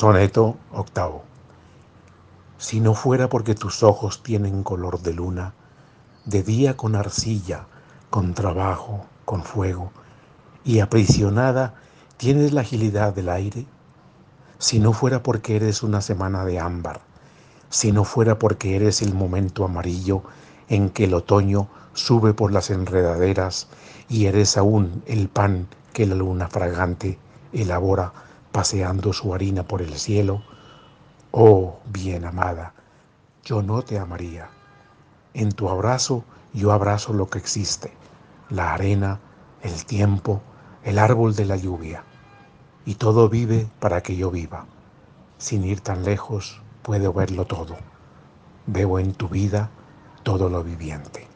Soneto octavo. Si no fuera porque tus ojos tienen color de luna, de día con arcilla, con trabajo, con fuego, y aprisionada tienes la agilidad del aire, si no fuera porque eres una semana de ámbar, si no fuera porque eres el momento amarillo en que el otoño sube por las enredaderas y eres aún el pan que la luna fragante elabora paseando su harina por el cielo, oh bien amada, yo no te amaría. En tu abrazo yo abrazo lo que existe, la arena, el tiempo, el árbol de la lluvia, y todo vive para que yo viva. Sin ir tan lejos puedo verlo todo. Veo en tu vida todo lo viviente.